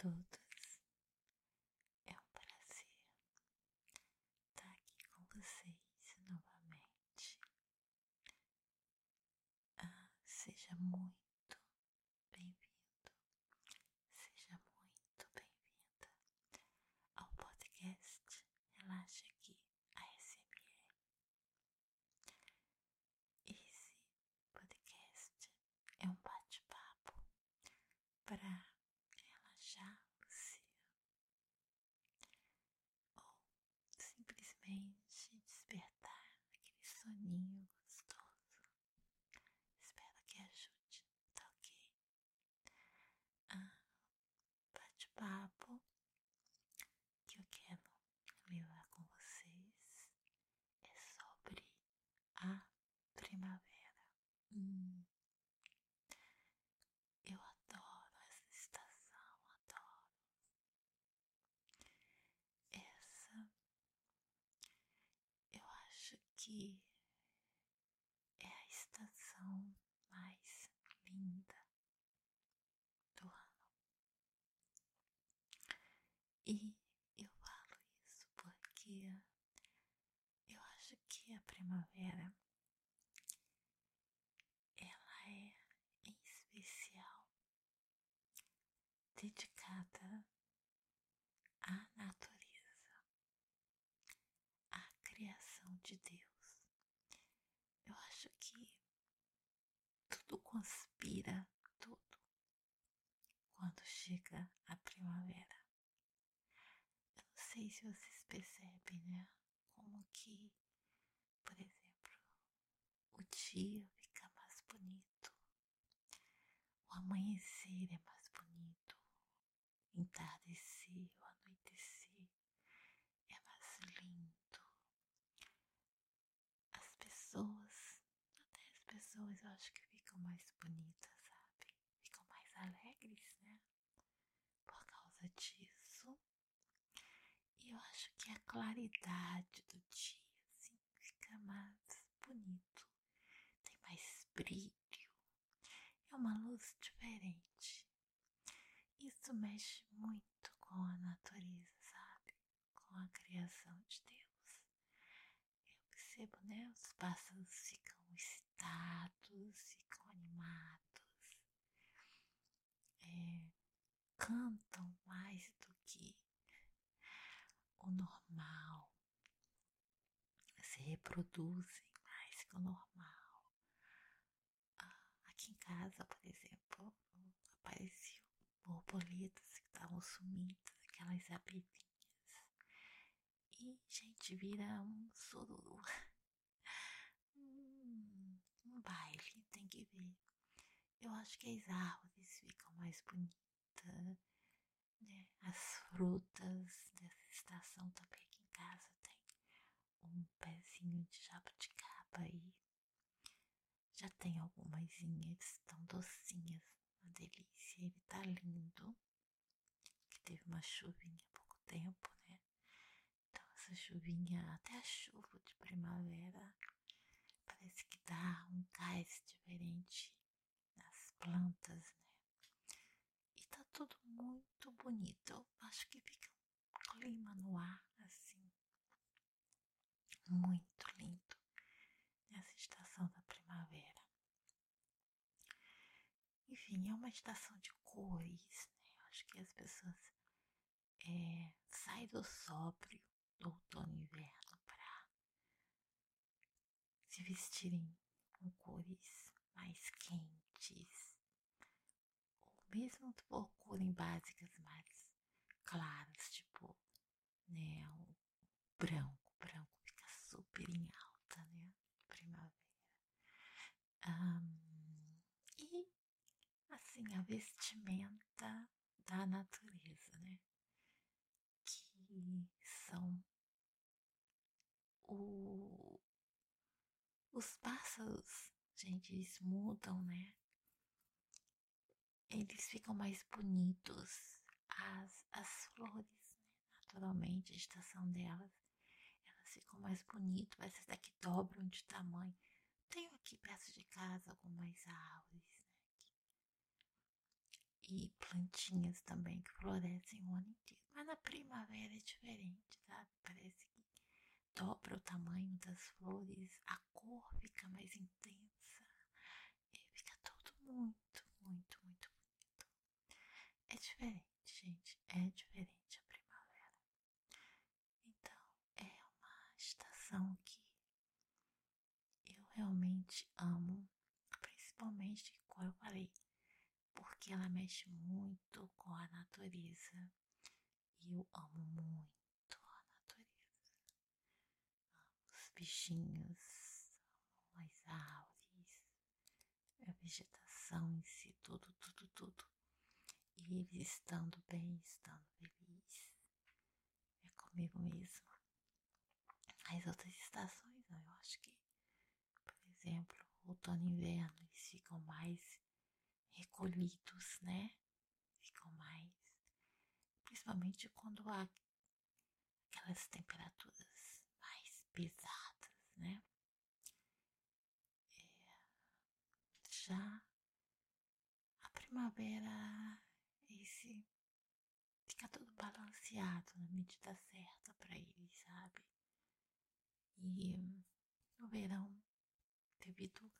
todos, é um prazer estar aqui com vocês novamente. Ah, seja muito bem-vindo, seja muito bem-vinda ao podcast Relaxa Aqui ASMR. Esse podcast é um bate-papo para relaxar você ou simplesmente despertar aquele soninho gostoso. Espero que ajude, tá ok? Ah, bate-papo que eu quero levar com vocês é sobre a primavera. Hum, eu adoro essa estação, adoro. Essa eu acho que é a estação mais linda do ano. E eu falo isso porque eu acho que a primavera ela é em especial dedicada à natureza, à criação de Deus. Eu acho que tudo conspira, tudo, quando chega a primavera. Eu não sei se vocês percebem, né? Como que, por exemplo, o dia fica mais bonito, o amanhecer é mais bonito, o entardecer, o anoitecer é mais lindo. As pessoas, até as pessoas eu acho que mais bonitas, sabe? Ficam mais alegres, né? Por causa disso. E eu acho que a claridade do dia assim, fica mais bonito, tem mais brilho, é uma luz diferente. Isso mexe muito com a natureza, sabe? Com a criação de Deus. Eu percebo, né? Os pássaros ficam excitados, é, cantam mais do que o normal, se reproduzem mais que o normal. Ah, aqui em casa, por exemplo, apareciam borboletas que estavam sumidas, aquelas abelhinhas. E, gente, vira um sururu. Um baile, tem que ver. Eu acho que as árvores ficam mais bonitas, né? As frutas dessa estação também aqui em casa tem um pezinho de jabuticaba aí. Já tem algumas tão docinhas, uma delícia. Ele tá lindo. Que teve uma chuvinha há pouco tempo, né? Então essa chuvinha, até a chuva de primavera, parece que dá um gás diferente nas plantas, né? E tá tudo muito bonito. Eu acho que fica um clima no ar, assim, muito lindo nessa estação da primavera. Enfim, é uma estação de cores, né? Acho que as pessoas é, saem do sóbrio do outono e inverno se vestirem com cores mais quentes, ou mesmo procurem básicas mais claras, tipo, né, o branco, branco fica super em alta, né, primavera. Um, e assim, a vestimenta da natureza, né, que são o, os pássaros, gente, eles mudam, né? Eles ficam mais bonitos. As, as flores, né? naturalmente, a estação delas, elas ficam mais bonitas, até que dobram de tamanho. Tenho aqui perto de casa algumas árvores, né? e plantinhas também que florescem o ano inteiro. Mas na primavera é diferente, sabe? Parece dobra o tamanho das flores, a cor fica mais intensa e fica tudo muito, muito, muito bonito. É diferente, gente, é diferente a primavera. Então, é uma estação que eu realmente amo, principalmente, como eu falei, porque ela mexe muito com a natureza e eu amo muito a natureza. Amo os bichinhos, as árvores, a vegetação em si, tudo, tudo, tudo. E eles estando bem, estando feliz, é comigo mesmo. As outras estações, eu acho que, por exemplo, outono e inverno, eles ficam mais recolhidos, né? Ficam mais, principalmente quando há aquelas temperaturas mais pesadas, né? É, já a primavera, esse fica tudo balanceado na medida certa para ele, sabe? E no verão, devido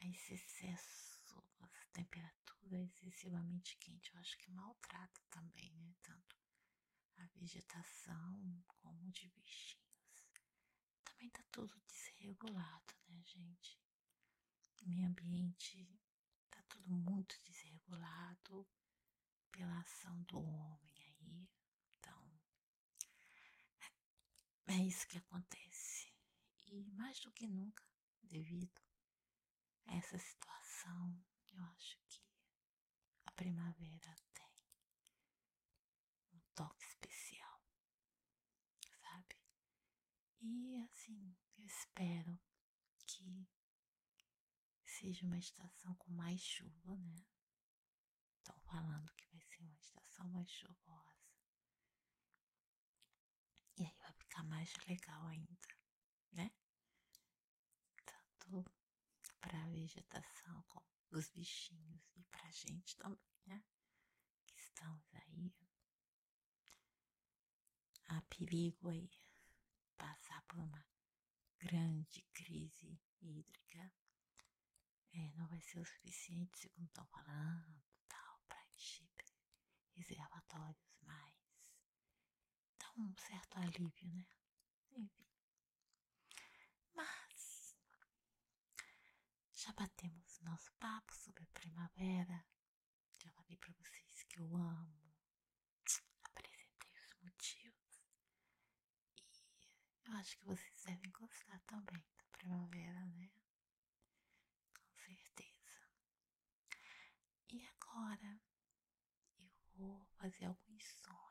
a esse excesso, essa temperatura excessivamente quente, eu acho que maltrata também, né? Tanto a vegetação como de bichinhos. Tá tudo desregulado, né, gente? Meio ambiente tá tudo muito desregulado pela ação do homem aí. Então, é isso que acontece. E mais do que nunca, devido a essa situação, eu acho que a primavera tem um toque especial, sabe? E espero que seja uma estação com mais chuva, né? Estão falando que vai ser uma estação mais chuvosa. E aí vai ficar mais legal ainda, né? Tanto para a vegetação como os bichinhos e para a gente também, né? Que estamos aí. Há perigo aí passar por uma grande crise hídrica. É, não vai ser o suficiente, segundo estão falando, tal, para encher reservatórios mais. Dá um certo alívio, né? Enfim. Mas já batemos nosso papo sobre a primavera. Já falei para vocês que eu amo. Apresentei os motivos. E eu acho que vocês devem gostar também da primavera, né? Com certeza. E agora eu vou fazer alguns sons,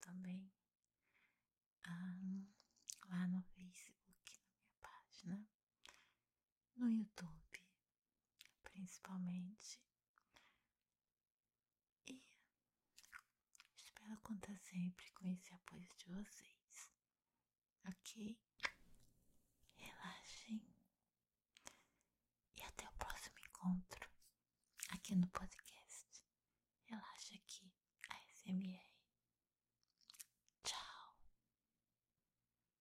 Também, ah, lá no Facebook, na minha página, no YouTube, principalmente. E espero contar sempre com esse apoio de vocês, ok? Relaxem e até o próximo encontro aqui no podcast.